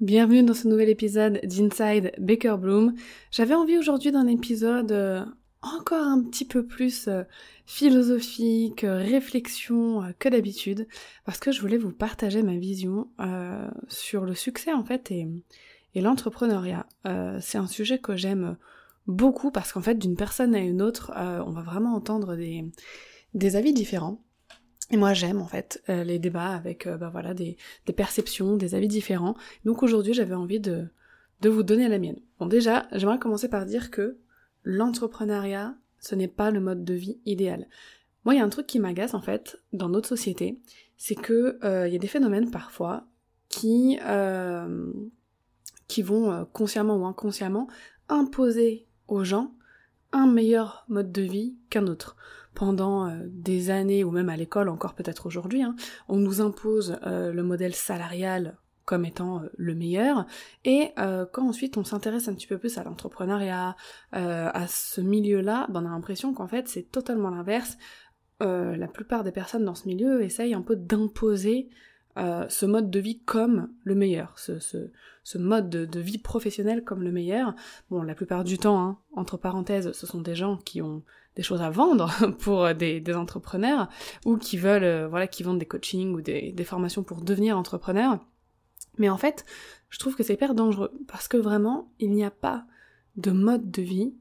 Bienvenue dans ce nouvel épisode d'Inside Baker Bloom. J'avais envie aujourd'hui d'un épisode euh, encore un petit peu plus euh, philosophique, euh, réflexion que d'habitude, parce que je voulais vous partager ma vision sur le succès en fait et, l'entrepreneuriat. C'est un sujet que j'aime beaucoup parce qu'en fait d'une personne à une autre, on va vraiment entendre des avis différents. Et moi j'aime en fait euh, les débats avec euh, bah, voilà des, perceptions, des avis différents. Donc aujourd'hui j'avais envie de, de vous donner la mienne. Bon déjà j'aimerais commencer par dire que l'entrepreneuriat ce n'est pas le mode de vie idéal. Moi il y a un truc qui m'agace en fait dans notre société, c'est que euh, y a des phénomènes parfois qui qui vont consciemment ou inconsciemment imposer aux gens un meilleur mode de vie qu'un autre pendant euh, des années, ou même à l'école encore peut-être aujourd'hui, hein, on nous impose euh, le modèle salarial comme étant euh, le meilleur, et quand ensuite on s'intéresse un petit peu plus à l'entrepreneuriat, à ce milieu-là, ben on a l'impression qu'en fait c'est totalement l'inverse. la plupart des personnes dans ce milieu essayent un peu d'imposer ce mode de vie comme le meilleur, ce, mode de, vie professionnelle comme le meilleur. Bon, la plupart du temps, hein, entre parenthèses, ce sont des gens qui ont des choses à vendre pour des, des entrepreneurs ou qui veulent, euh, voilà, qui vendent des coachings ou des, formations pour devenir entrepreneur. Mais en fait, je trouve que c'est hyper dangereux parce que vraiment, il n'y a pas de mode de vie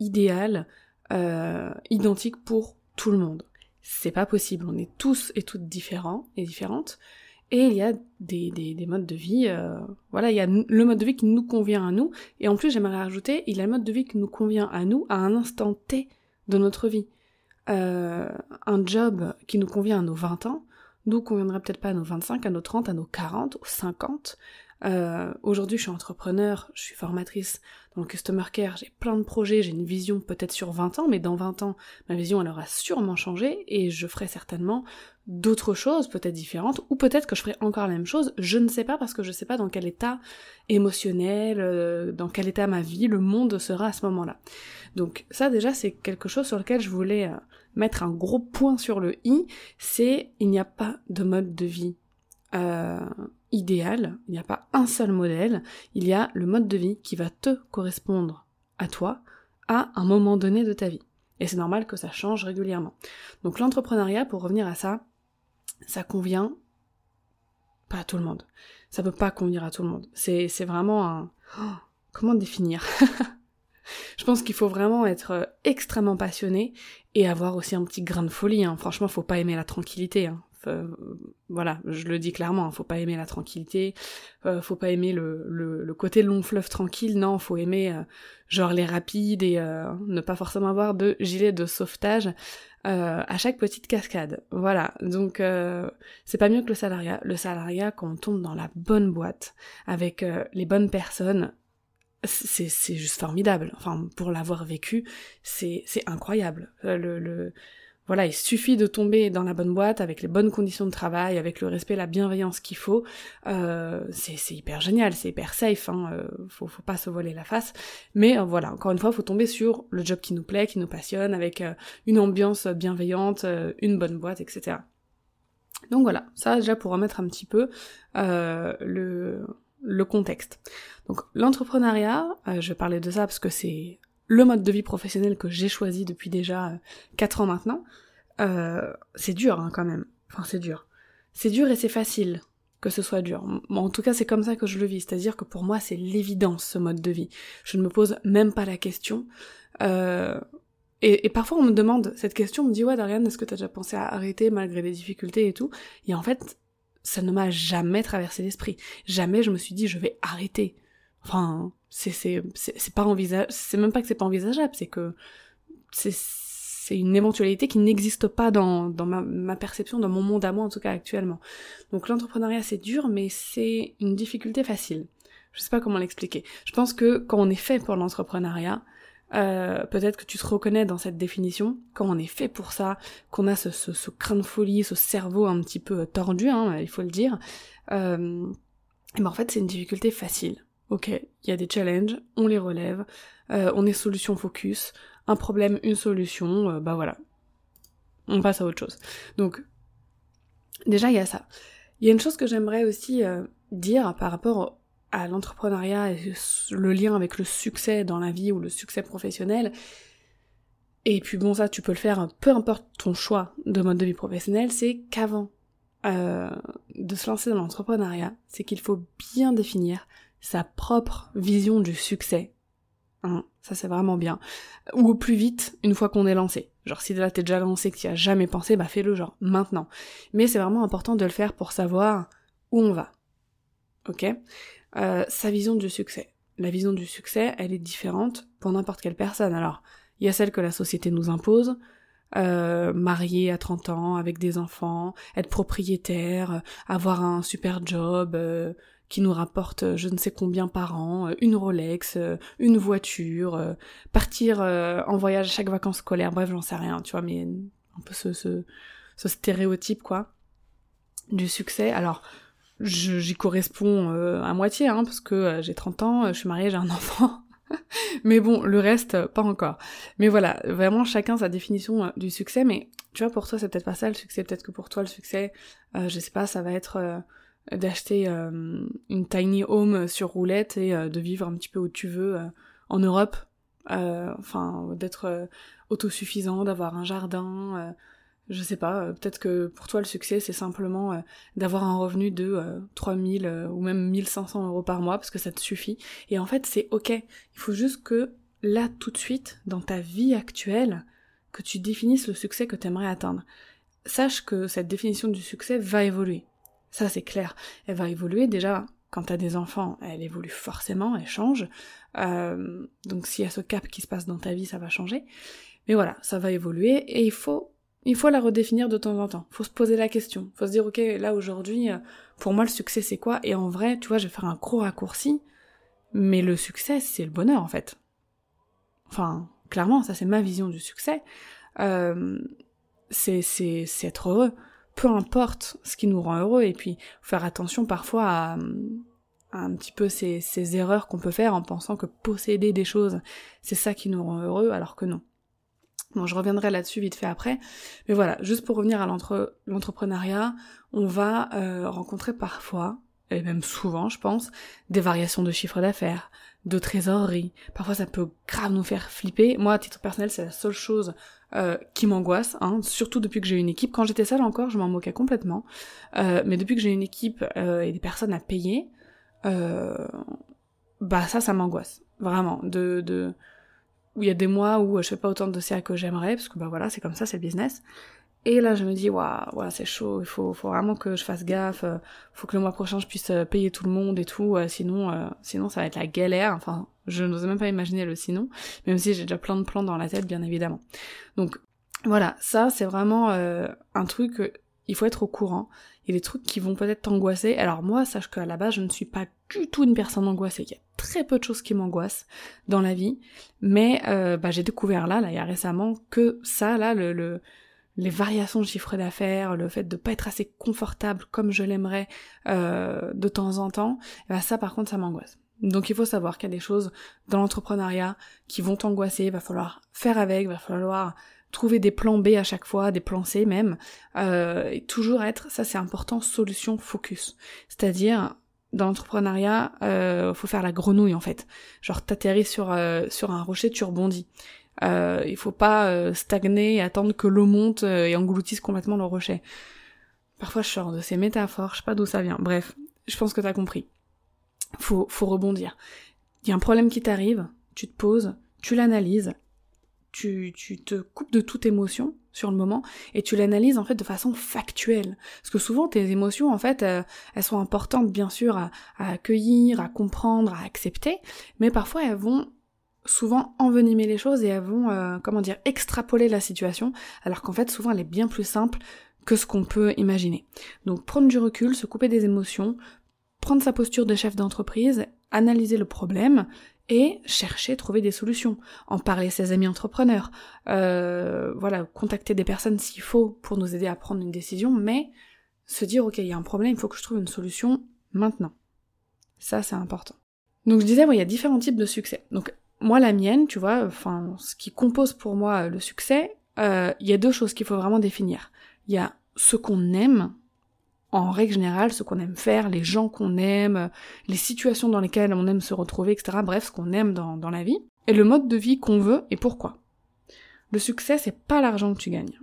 idéal, euh, identique pour tout le monde. C'est pas possible. On est tous et toutes différents et différentes. Et il y a des, des, des modes de vie, euh, voilà, il y a le mode de vie qui nous convient à nous. Et en plus, j'aimerais rajouter, il y a le mode de vie qui nous convient à nous à un instant T de notre vie. Euh, un job qui nous convient à nos 20 ans, nous conviendra peut-être pas à nos 25, à nos 30, à nos 40, aux 50. Euh, Aujourd'hui, je suis entrepreneur, je suis formatrice dans le customer care, j'ai plein de projets, j'ai une vision peut-être sur 20 ans, mais dans 20 ans, ma vision elle aura sûrement changé et je ferai certainement d'autres choses, peut-être différentes, ou peut-être que je ferai encore la même chose, je ne sais pas parce que je ne sais pas dans quel état émotionnel, euh, dans quel état ma vie, le monde sera à ce moment-là. Donc ça déjà c'est quelque chose sur lequel je voulais euh, mettre un gros point sur le i, c'est il n'y a pas de mode de vie euh, idéal, il n'y a pas un seul modèle, il y a le mode de vie qui va te correspondre à toi à un moment donné de ta vie. Et c'est normal que ça change régulièrement. Donc l'entrepreneuriat, pour revenir à ça, ça convient pas à tout le monde. Ça peut pas convenir à tout le monde. C'est, c'est vraiment un... Oh, comment définir? Je pense qu'il faut vraiment être euh, extrêmement passionné et avoir aussi un petit grain de folie. Hein. Franchement, faut pas aimer la tranquillité. Hein. Euh, voilà, je le dis clairement, hein. faut pas aimer la tranquillité, euh, faut pas aimer le, le, côté long fleuve tranquille, non, faut aimer genre les rapides et ne pas forcément avoir de gilet de sauvetage à chaque petite cascade. Voilà, donc c'est pas mieux que le salariat. Le salariat, quand on tombe dans la bonne boîte, avec les bonnes personnes, c'est juste formidable. Enfin, pour l'avoir vécu, c'est incroyable. Euh, le, voilà, il suffit de tomber dans la bonne boîte avec les bonnes conditions de travail, avec le respect, la bienveillance qu'il faut. Euh, c'est hyper génial, c'est hyper safe. Hein, euh, faut, faut pas se voler la face. Mais euh, voilà, encore une fois, faut tomber sur le job qui nous plaît, qui nous passionne, avec une ambiance bienveillante, une bonne boîte, etc. Donc voilà, ça déjà pour remettre un petit peu le le contexte. Donc l'entrepreneuriat, euh, je vais parler de ça parce que c'est le mode de vie professionnel que j'ai choisi depuis déjà 4 euh, ans maintenant. Euh, c'est dur hein, quand même. Enfin c'est dur. C'est dur et c'est facile que ce soit dur. En tout cas c'est comme ça que je le vis. C'est-à-dire que pour moi c'est l'évidence ce mode de vie. Je ne me pose même pas la question. Et, parfois on me demande cette question, on me dit ouais Darian, est-ce que t'as déjà pensé à arrêter malgré les difficultés et tout? Et en fait, ça ne m'a jamais traversé l'esprit. Jamais je me suis dit je vais arrêter. Enfin, c'est c'est c'est pas envisageable, c'est même pas que c'est pas envisageable, c'est que c'est une éventualité qui n'existe pas dans, dans ma, ma, perception, dans mon monde à moi en tout cas actuellement. Donc l'entrepreneuriat c'est dur, mais c'est une difficulté facile. Je sais pas comment l'expliquer. Je pense que quand on est fait pour l'entrepreneuriat, euh, peut-être que tu te reconnais dans cette définition, quand on est fait pour ça, qu'on a ce, ce, ce, crâne de folie, ce cerveau un petit peu tordu, hein, il faut le dire, euh, et ben en fait c'est une difficulté facile. Ok, il y a des challenges, on les relève, euh, on est solution focus, un problème, une solution, euh, bah voilà. On passe à autre chose. Donc, déjà il y a ça. Il y a une chose que j'aimerais aussi euh, dire par rapport à l'entrepreneuriat et le lien avec le succès dans la vie ou le succès professionnel. Et puis bon ça tu peux le faire peu importe ton choix de mode de vie professionnel, c'est qu'avant de se lancer dans l'entrepreneuriat, c'est qu'il faut bien définir sa propre vision du succès. Hein, ça c'est vraiment bien. Ou au plus vite, une fois qu'on est lancé. Genre si là t'es déjà lancé, que tu as jamais pensé, bah fais-le genre maintenant. Mais c'est vraiment important de le faire pour savoir où on va. Ok? Euh, sa vision du succès. La vision du succès, elle est différente pour n'importe quelle personne. Alors, il y a celle que la société nous impose, euh, marier à 30 ans, avec des enfants, être propriétaire, avoir un super job euh, qui nous rapporte je ne sais combien par an, une Rolex, une voiture, partir en voyage à chaque vacances scolaires, bref, j'en sais rien, tu vois, mais un peu ce, ce, ce stéréotype, quoi, du succès. Alors, j'y corresponds euh, à moitié, hein, parce que euh, j'ai 30 ans, euh, je suis mariée, j'ai un enfant. mais bon, le reste, pas encore. Mais voilà, vraiment chacun sa définition du succès, mais tu vois, pour toi, c'est peut-être pas ça le succès, peut-être que pour toi, le succès, je sais pas, ça va être d'acheter une tiny home sur roulette et de vivre un petit peu où tu veux en Europe, enfin, d'être autosuffisant, d'avoir un jardin, je sais pas, euh, peut-être que pour toi le succès c'est simplement euh, d'avoir un revenu de euh, 3000 euh, ou même 1500 euros par mois parce que ça te suffit. Et en fait c'est ok, il faut juste que là tout de suite, dans ta vie actuelle, que tu définisses le succès que tu aimerais atteindre. Sache que cette définition du succès va évoluer. Ça c'est clair. Elle va évoluer déjà quand t'as des enfants, elle évolue forcément, elle change. donc s'il y a ce cap qui se passe dans ta vie, ça va changer. Mais voilà, ça va évoluer et il faut il faut la redéfinir de temps en temps. Faut se poser la question. Faut se dire, ok, là aujourd'hui, euh, pour moi le succès c'est quoi? Et en vrai, tu vois, je vais faire un gros raccourci, mais le succès c'est le bonheur en fait. Enfin, clairement, ça c'est ma vision du succès. Euh, c'est être heureux. Peu importe ce qui nous rend heureux, et puis faire attention parfois à, un petit peu ces, ces erreurs qu'on peut faire en pensant que posséder des choses, c'est ça qui nous rend heureux, alors que non. Bon, je reviendrai là-dessus vite fait après. Mais voilà, juste pour revenir à l'entrepreneuriat, on va euh, rencontrer parfois, et même souvent je pense, des variations de chiffre d'affaires, de trésorerie. Parfois ça peut grave nous faire flipper. Moi, à titre personnel, c'est la seule chose euh, qui m'angoisse, hein, surtout depuis que j'ai une équipe. Quand j'étais seule encore, je m'en moquais complètement. Euh, mais depuis que j'ai une équipe et des personnes à payer, bah ça, ça m'angoisse. Vraiment. De... de où il y a des mois où je fais pas autant de dossiers que j'aimerais, parce que bah voilà, c'est comme ça, c'est le business. Et là, je me dis, waouh, ouais, c'est chaud, il faut, vraiment que je fasse gaffe, euh, faut que le mois prochain je puisse euh, payer tout le monde et tout, euh, sinon, sinon ça va être la galère. Enfin, je n'ose même pas imaginer le sinon, même si j'ai déjà plein de plans dans la tête, bien évidemment. Donc, voilà, ça, c'est vraiment un truc, il faut être au courant. Il y a des trucs qui vont peut-être t'angoisser. Alors moi, sache qu'à la base, je ne suis pas du tout une personne angoissée. Il y a très peu de choses qui m'angoissent dans la vie. Mais bah, j'ai découvert là, là, il y a récemment, que ça, là, le, le les variations de chiffre d'affaires, le fait de pas être assez confortable comme je l'aimerais euh, de temps en temps, bah ça par contre ça m'angoisse. Donc il faut savoir qu'il y a des choses dans l'entrepreneuriat qui vont t'angoisser, va falloir faire avec, va falloir trouver des plans B à chaque fois, des plans C même, euh, et toujours être, ça c'est important, solution focus. C'est-à-dire, dans l'entrepreneuriat, euh, faut faire la grenouille en fait. Genre t'atterris sur euh, sur un rocher, tu rebondis. Euh, il faut pas euh, stagner attendre que l'eau monte euh, et engloutisse complètement le rocher. Parfois je sors de ces métaphores, je sais pas d'où ça vient. Bref, je pense que t'as compris. Faut faut rebondir. Il y a un problème qui t'arrive, tu te poses, tu l'analyses, tu, tu te coupes de toute émotion sur le moment et tu l'analyses en fait de façon factuelle. Parce que souvent tes émotions en fait euh, elles sont importantes bien sûr à, accueillir, à comprendre, à accepter, mais parfois elles vont souvent envenimer les choses et vont euh, comment dire extrapoler la situation alors qu'en fait souvent elle est bien plus simple que ce qu'on peut imaginer. Donc prendre du recul, se couper des émotions, prendre sa posture de chef d'entreprise, analyser le problème et chercher, trouver des solutions, en parler à ses amis entrepreneurs, euh, voilà, contacter des personnes s'il faut pour nous aider à prendre une décision, mais se dire ok, il y a un problème, il faut que je trouve une solution maintenant. Ça, c'est important. Donc je disais, il y a différents types de succès. Moi, la mienne, tu vois, enfin, ce qui compose pour moi le succès, euh, il y a deux choses qu'il faut vraiment définir. Il y a ce qu'on aime, en règle générale, ce qu'on aime faire, les gens qu'on aime, les situations dans lesquelles on aime se retrouver, etc. Bref, ce qu'on aime dans, dans la vie, et le mode de vie qu'on veut et pourquoi. Le succès, c'est pas l'argent que tu gagnes.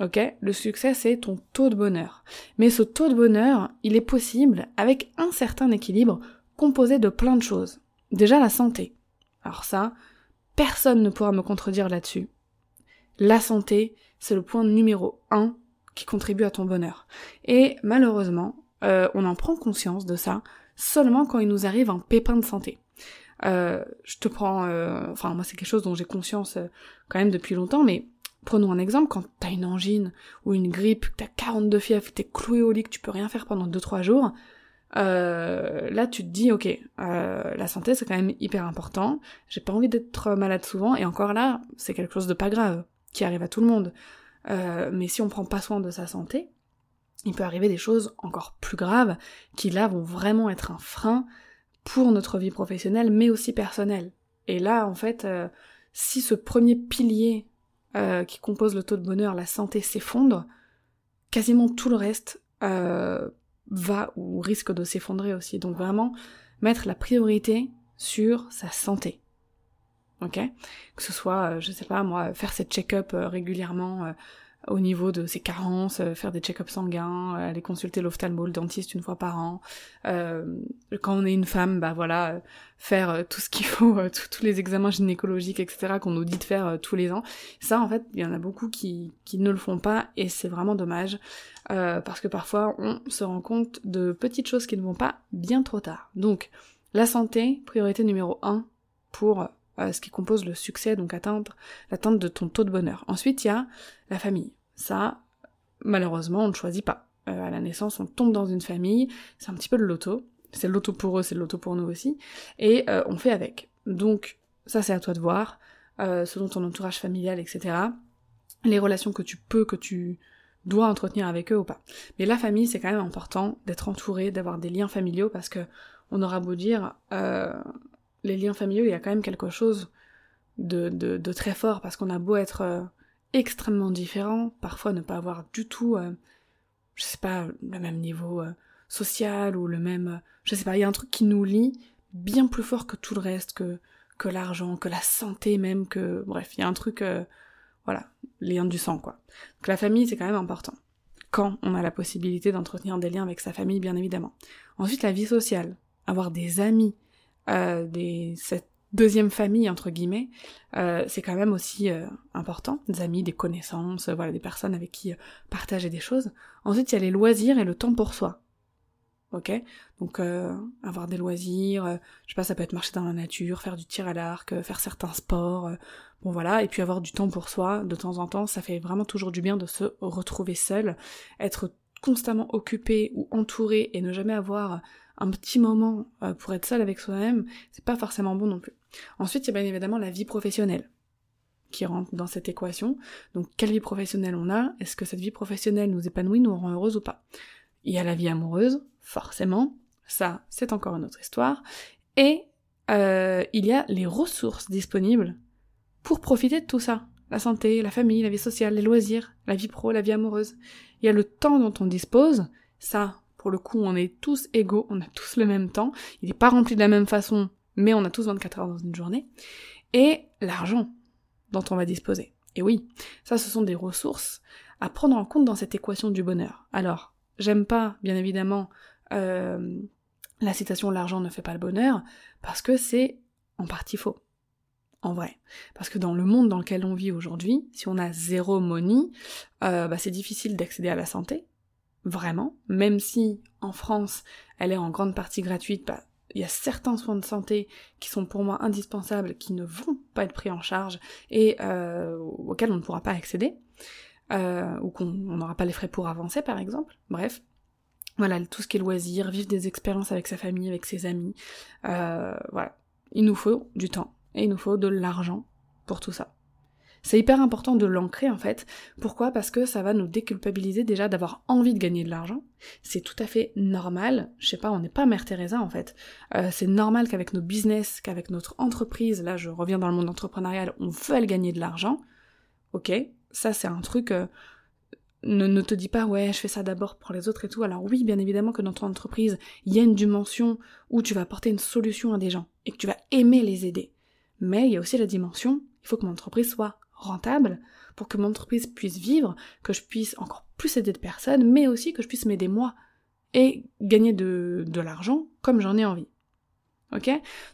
Ok? Le succès, c'est ton taux de bonheur. Mais ce taux de bonheur, il est possible avec un certain équilibre composé de plein de choses. Déjà la santé. Alors ça, personne ne pourra me contredire là-dessus. La santé, c'est le point numéro un qui contribue à ton bonheur. Et malheureusement, euh, on en prend conscience de ça seulement quand il nous arrive un pépin de santé. Euh, je te prends, euh, enfin moi c'est quelque chose dont j'ai conscience quand même depuis longtemps, mais prenons un exemple, quand t'as une angine ou une grippe, que t'as 42 fièvres, t'es cloué au lit, que tu peux rien faire pendant 2-3 jours, là tu te dis ok, la santé c'est quand même hyper important, j'ai pas envie d'être malade souvent, et encore là, c'est quelque chose de pas grave, qui arrive à tout le monde. Euh, mais si on prend pas soin de sa santé, il peut arriver des choses encore plus graves qui là vont vraiment être un frein pour notre vie professionnelle mais aussi personnelle. Et là en fait, euh, si ce premier pilier euh, qui compose le taux de bonheur, la santé, s'effondre, quasiment tout le reste va ou risque de s'effondrer aussi. Donc vraiment mettre la priorité sur sa santé ok? Que ce soit, euh, je sais pas moi, faire ses check-up euh, régulièrement euh, au niveau de ses carences, faire des check-ups sanguins, aller consulter l'ophtalmo, le dentiste une fois par an. quand on est une femme, bah voilà, faire tout ce qu'il faut, tous les examens gynécologiques, etc. qu'on nous dit de faire tous les ans. Ça, en fait, il y en a beaucoup qui, qui ne le font pas et c'est vraiment dommage parce que parfois on se rend compte de petites choses qui ne vont pas bien trop tard. Donc, la santé, priorité numéro un pour ce qui compose le succès, donc atteindre l'atteinte de ton taux de bonheur. Ensuite, il y a la famille. Ça, malheureusement, on ne choisit pas. Euh, à la naissance, on tombe dans une famille, c'est un petit peu de l'auto. C'est le loto pour eux, c'est le loto pour nous aussi. Et euh, on fait avec. Donc, ça c'est à toi de voir, euh, selon ton entourage familial, etc. Les relations que tu peux, que tu dois entretenir avec eux ou pas. Mais la famille, c'est quand même important d'être entouré, d'avoir des liens familiaux, parce que on aura beau dire, les liens familiaux, il y a quand même quelque chose de, très fort, parce qu'on a beau être euh, extrêmement différents, parfois ne pas avoir du tout, euh, je sais pas, le même niveau euh, social ou le même, je sais pas, il y a un truc qui nous lie bien plus fort que tout le reste, que, que l'argent, que la santé même, que, bref, il y a un truc, voilà, les liens du sang, quoi. Donc la famille, c'est quand même important. Quand on a la possibilité d'entretenir des liens avec sa famille, bien évidemment. Ensuite, la vie sociale. Avoir des amis, euh, des, cette deuxième famille entre guillemets, euh, c'est quand même aussi euh, important, des amis, des connaissances, voilà, des personnes avec qui partager des choses. Ensuite, il y a les loisirs et le temps pour soi. Ok? Donc avoir des loisirs, je sais pas, ça peut être marcher dans la nature, faire du tir à l'arc, faire certains sports, bon voilà, et puis avoir du temps pour soi de temps en temps, ça fait vraiment toujours du bien de se retrouver seul, être constamment occupé ou entouré et ne jamais avoir un petit moment euh, pour être seul avec soi-même, c'est pas forcément bon non plus. Ensuite, il y a bien évidemment la vie professionnelle qui rentre dans cette équation. Donc, quelle vie professionnelle on a? Est-ce que cette vie professionnelle nous épanouit, nous rend heureuse ou pas? Il y a la vie amoureuse, forcément. Ça, c'est encore une autre histoire. Et euh, il y a les ressources disponibles pour profiter de tout ça. La santé, la famille, la vie sociale, les loisirs, la vie pro, la vie amoureuse. Il y a le temps dont on dispose. Ça, pour le coup, on est tous égaux, on a tous le même temps. Il n'est pas rempli de la même façon, mais on a tous 24 heures dans une journée. Et l'argent dont on va disposer. Et oui, ça, ce sont des ressources à prendre en compte dans cette équation du bonheur. Alors, j'aime pas, bien évidemment, euh, la citation l'argent ne fait pas le bonheur, parce que c'est en partie faux. En vrai. Parce que dans le monde dans lequel on vit aujourd'hui, si on a zéro money, euh, bah, c'est difficile d'accéder à la santé, vraiment, même si en France elle est en grande partie gratuite, bah, il y a certains soins de santé qui sont pour moi indispensables, qui ne vont pas être pris en charge et euh, auxquels on ne pourra pas accéder, euh, ou qu'on n'aura pas les frais pour avancer par exemple. Bref, voilà, tout ce qui est loisir, vivre des expériences avec sa famille, avec ses amis. Voilà. Il nous faut du temps et il nous faut de l'argent pour tout ça. C'est hyper important de l'ancrer en fait. Pourquoi? Parce que ça va nous déculpabiliser déjà d'avoir envie de gagner de l'argent. C'est tout à fait normal. Je sais pas, on n'est pas Mère Teresa en fait. Euh, c'est normal qu'avec nos business, qu'avec notre entreprise, là je reviens dans le monde entrepreneurial, on veut gagner de l'argent. Ok, ça c'est un truc. Euh, ne, ne, te dis pas ouais je fais ça d'abord pour les autres et tout. Alors oui bien évidemment que dans ton entreprise il y a une dimension où tu vas apporter une solution à des gens et que tu vas aimer les aider. Mais il y a aussi la dimension, il faut que mon entreprise soit rentable pour que mon entreprise puisse vivre, que je puisse encore plus aider de personnes, mais aussi que je puisse m'aider moi et gagner de, de l'argent comme j'en ai envie. Ok?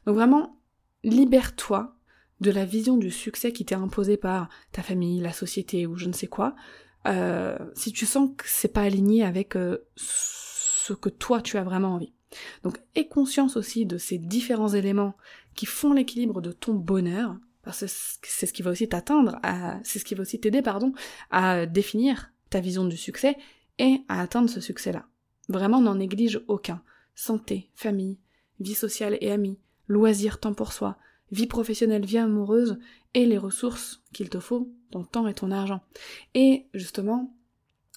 Donc vraiment, libère-toi de la vision du succès qui t'est imposée par ta famille, la société ou je ne sais quoi. Euh, si tu sens que c'est pas aligné avec euh, ce que toi tu as vraiment envie. Donc aie conscience aussi de ces différents éléments qui font l'équilibre de ton bonheur parce que c'est ce qui va aussi t'atteindre, c'est ce qui va aussi t'aider, pardon, à définir ta vision du succès et à atteindre ce succès-là. Vraiment, n'en néglige aucun. Santé, famille, vie sociale et amis, loisirs, temps pour soi, vie professionnelle, vie amoureuse, et les ressources qu'il te faut, ton temps et ton argent. Et justement,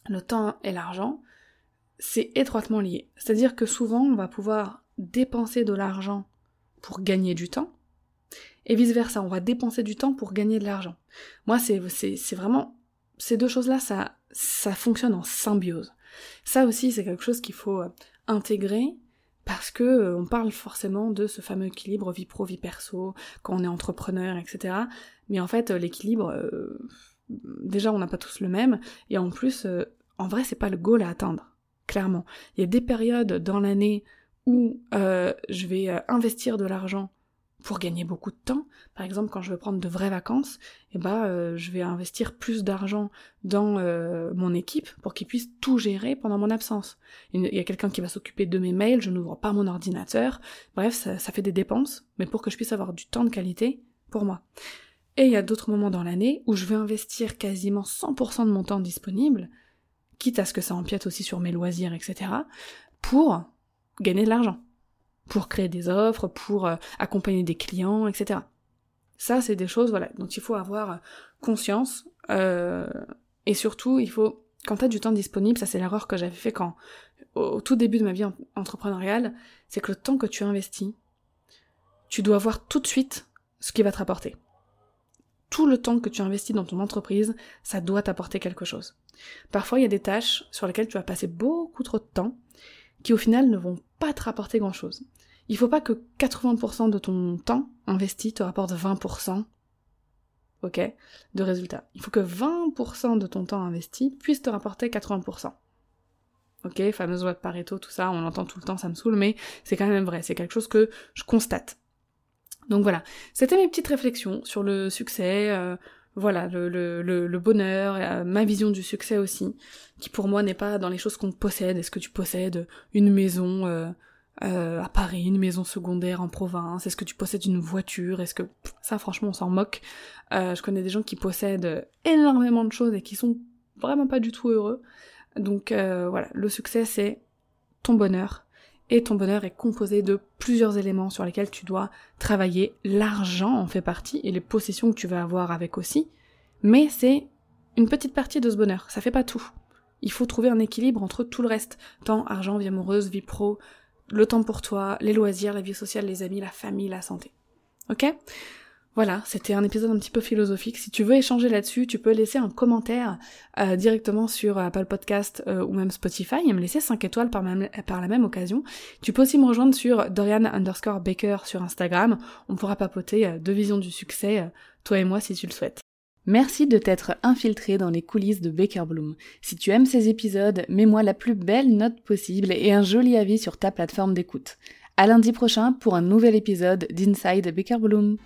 le temps et l'argent, c'est étroitement lié. C'est-à-dire que souvent, on va pouvoir dépenser de l'argent pour gagner du temps, et vice versa, on va dépenser du temps pour gagner de l'argent. Moi, c'est, c'est, vraiment, ces deux choses-là, ça, ça fonctionne en symbiose. Ça aussi, c'est quelque chose qu'il faut euh, intégrer parce que euh, on parle forcément de ce fameux équilibre vie pro vie perso quand on est entrepreneur etc mais en fait euh, l'équilibre déjà on n'a pas tous le même et en plus en vrai c'est pas le goal à atteindre clairement il y a des périodes dans l'année où je vais investir de l'argent pour gagner beaucoup de temps. Par exemple, quand je veux prendre de vraies vacances, eh ben, euh, je vais investir plus d'argent dans euh, mon équipe pour qu'ils puissent tout gérer pendant mon absence. Il y a quelqu'un qui va s'occuper de mes mails, je n'ouvre pas mon ordinateur. Bref, ça, ça, fait des dépenses, mais pour que je puisse avoir du temps de qualité pour moi. Et il y a d'autres moments dans l'année où je veux investir quasiment 100% de mon temps disponible, quitte à ce que ça empiète aussi sur mes loisirs, etc., pour gagner de l'argent pour créer des offres, pour euh, accompagner des clients, etc. Ça, c'est des choses voilà, dont il faut avoir conscience. Euh, et surtout, il faut, quand tu as du temps disponible, ça c'est l'erreur que j'avais fait quand, au, tout début de ma vie entrepreneuriale, c'est que le temps que tu investis, tu dois voir tout de suite ce qui va te rapporter. Tout le temps que tu investis dans ton entreprise, ça doit t'apporter quelque chose. Parfois, il y a des tâches sur lesquelles tu vas passer beaucoup trop de temps, qui au final ne vont pas te rapporter grand chose. Il faut pas que 80% de ton temps investi te rapporte 20% ok, de résultats. Il faut que 20% de ton temps investi puisse te rapporter 80%. Ok, fameuse loi de Pareto, tout ça, on l'entend tout le temps, ça me saoule, mais c'est quand même vrai, c'est quelque chose que je constate. Donc voilà, c'était mes petites réflexions sur le succès, euh, voilà, le, le, le, bonheur, euh, ma vision du succès aussi, qui pour moi n'est pas dans les choses qu'on possède. Est-ce que tu possèdes une maison euh, euh, à Paris, une maison secondaire en province? Est-ce que tu possèdes une voiture? Est-ce que ça, franchement, on s'en moque. je connais des gens qui possèdent énormément de choses et qui sont vraiment pas du tout heureux. Donc voilà, le succès c'est ton bonheur, et ton bonheur est composé de plusieurs éléments sur lesquels tu dois travailler. L'argent en fait partie et les possessions que tu vas avoir avec aussi, mais c'est une petite partie de ce bonheur, ça fait pas tout. Il faut trouver un équilibre entre tout le reste, temps, argent, vie amoureuse, vie pro, le temps pour toi, les loisirs, la vie sociale, les amis, la famille, la santé. Ok? Voilà, c'était un épisode un petit peu philosophique. Si tu veux échanger là-dessus, tu peux laisser un commentaire euh, directement sur Apple Podcast euh, ou même Spotify et me laisser 5 étoiles par, la même occasion. Tu peux aussi me rejoindre sur Dorian underscore Baker sur Instagram. On pourra papoter euh, de vision du succès, toi et moi si tu le souhaites. Merci de t'être infiltré dans les coulisses de Baker Bloom. Si tu aimes ces épisodes, mets-moi la plus belle note possible et un joli avis sur ta plateforme d'écoute. À lundi prochain pour un nouvel épisode d'Inside Baker Bloom.